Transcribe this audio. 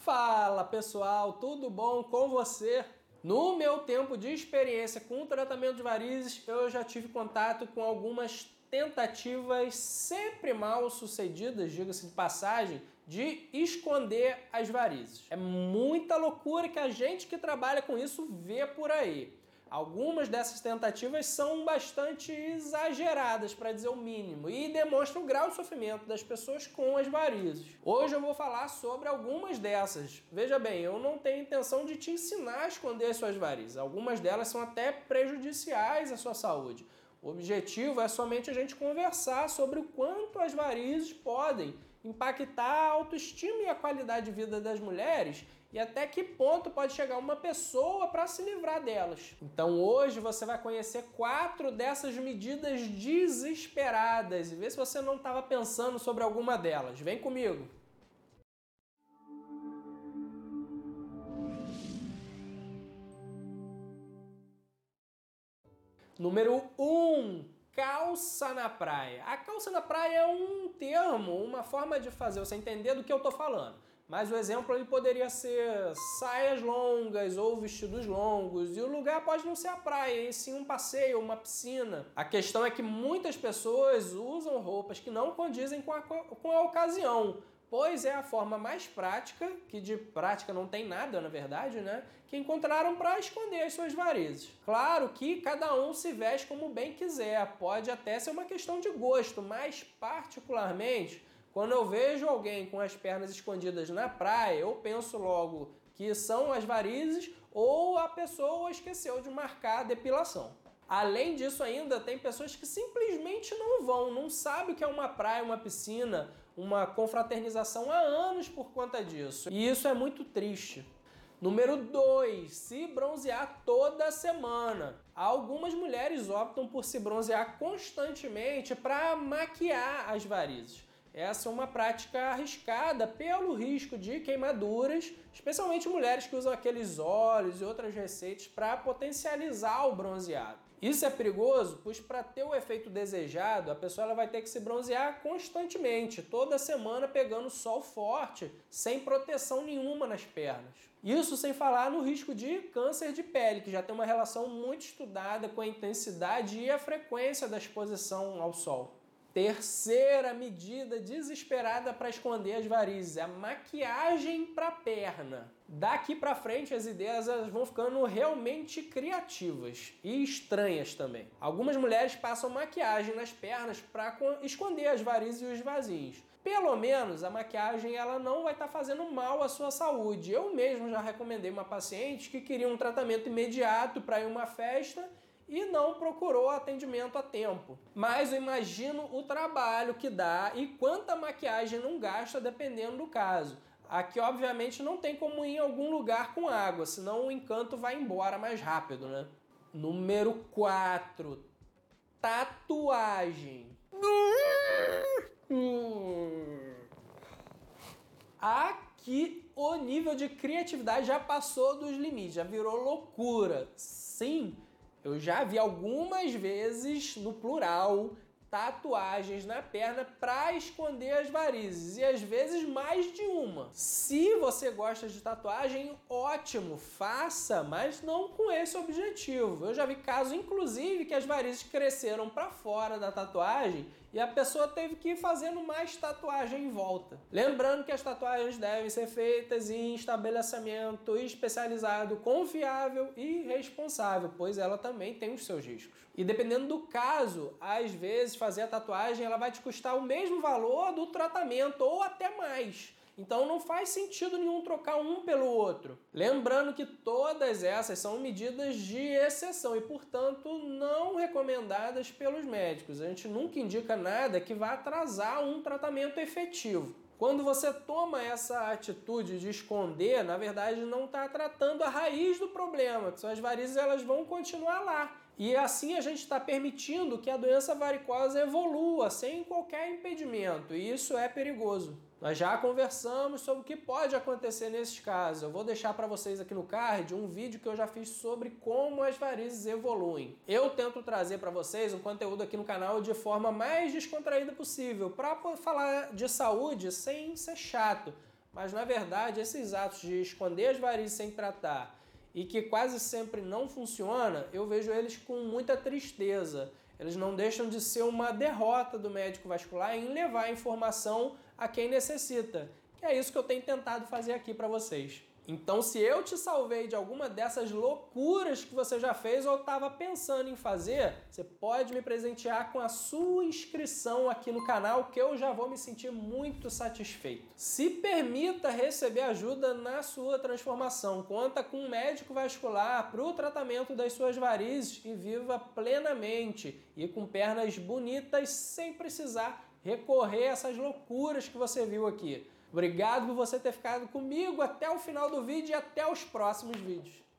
Fala pessoal, tudo bom com você? No meu tempo de experiência com o tratamento de varizes, eu já tive contato com algumas tentativas sempre mal sucedidas, diga-se de passagem, de esconder as varizes. É muita loucura que a gente que trabalha com isso vê por aí. Algumas dessas tentativas são bastante exageradas, para dizer o mínimo, e demonstram o grau de sofrimento das pessoas com as varizes. Hoje eu vou falar sobre algumas dessas. Veja bem, eu não tenho intenção de te ensinar a esconder suas varizes. Algumas delas são até prejudiciais à sua saúde. O objetivo é somente a gente conversar sobre o quanto as varizes podem impactar a autoestima e a qualidade de vida das mulheres e até que ponto pode chegar uma pessoa para se livrar delas. Então hoje você vai conhecer quatro dessas medidas desesperadas e ver se você não estava pensando sobre alguma delas. Vem comigo! Número 1. Um, calça na praia. A calça na praia é um termo, uma forma de fazer você entender do que eu estou falando. Mas o exemplo ele poderia ser saias longas ou vestidos longos, e o lugar pode não ser a praia, e sim um passeio, uma piscina. A questão é que muitas pessoas usam roupas que não condizem com a, com a ocasião, pois é a forma mais prática, que de prática não tem nada, na verdade, né? Que encontraram para esconder as suas varizes. Claro que cada um se veste como bem quiser, pode até ser uma questão de gosto, mas particularmente quando eu vejo alguém com as pernas escondidas na praia, eu penso logo que são as varizes ou a pessoa esqueceu de marcar a depilação. Além disso, ainda tem pessoas que simplesmente não vão, não sabem o que é uma praia, uma piscina, uma confraternização há anos por conta disso. E isso é muito triste. Número 2, se bronzear toda semana. Algumas mulheres optam por se bronzear constantemente para maquiar as varizes. Essa é uma prática arriscada pelo risco de queimaduras, especialmente mulheres que usam aqueles óleos e outras receitas para potencializar o bronzeado. Isso é perigoso, pois para ter o efeito desejado, a pessoa ela vai ter que se bronzear constantemente, toda semana pegando sol forte, sem proteção nenhuma nas pernas. Isso sem falar no risco de câncer de pele, que já tem uma relação muito estudada com a intensidade e a frequência da exposição ao sol. Terceira medida desesperada para esconder as varizes a maquiagem para perna. Daqui para frente as ideias vão ficando realmente criativas e estranhas também. Algumas mulheres passam maquiagem nas pernas para esconder as varizes e os vasinhos. Pelo menos a maquiagem ela não vai estar tá fazendo mal à sua saúde. Eu mesmo já recomendei uma paciente que queria um tratamento imediato para ir uma festa e não procurou atendimento a tempo. Mas eu imagino o trabalho que dá e quanta maquiagem não gasta dependendo do caso. Aqui, obviamente, não tem como ir em algum lugar com água, senão o encanto vai embora mais rápido, né? Número 4. Tatuagem. Aqui o nível de criatividade já passou dos limites, já virou loucura. Sim, eu já vi algumas vezes, no plural, tatuagens na perna para esconder as varizes e às vezes mais de uma. Se você gosta de tatuagem, ótimo, faça, mas não com esse objetivo. Eu já vi casos inclusive que as varizes cresceram para fora da tatuagem e a pessoa teve que ir fazendo mais tatuagem em volta. Lembrando que as tatuagens devem ser feitas em estabelecimento especializado, confiável e responsável, pois ela também tem os seus riscos. E dependendo do caso, às vezes fazer a tatuagem ela vai te custar o mesmo valor do tratamento ou até mais. Então não faz sentido nenhum trocar um pelo outro. Lembrando que todas essas são medidas de exceção e, portanto, não recomendadas pelos médicos. A gente nunca indica nada que vá atrasar um tratamento efetivo. Quando você toma essa atitude de esconder, na verdade não está tratando a raiz do problema, que são as varizes, elas vão continuar lá. E assim a gente está permitindo que a doença varicosa evolua sem qualquer impedimento, e isso é perigoso. Nós já conversamos sobre o que pode acontecer nesses casos. Eu vou deixar para vocês aqui no card um vídeo que eu já fiz sobre como as varizes evoluem. Eu tento trazer para vocês um conteúdo aqui no canal de forma mais descontraída possível, para falar de saúde sem ser chato Mas na verdade, esses atos de esconder as varizes sem tratar e que quase sempre não funciona, eu vejo eles com muita tristeza. Eles não deixam de ser uma derrota do médico vascular em levar a informação a quem necessita. Que é isso que eu tenho tentado fazer aqui para vocês. Então, se eu te salvei de alguma dessas loucuras que você já fez ou estava pensando em fazer, você pode me presentear com a sua inscrição aqui no canal, que eu já vou me sentir muito satisfeito. Se permita receber ajuda na sua transformação. Conta com um médico vascular para o tratamento das suas varizes e viva plenamente e com pernas bonitas sem precisar recorrer a essas loucuras que você viu aqui. Obrigado por você ter ficado comigo até o final do vídeo e até os próximos vídeos.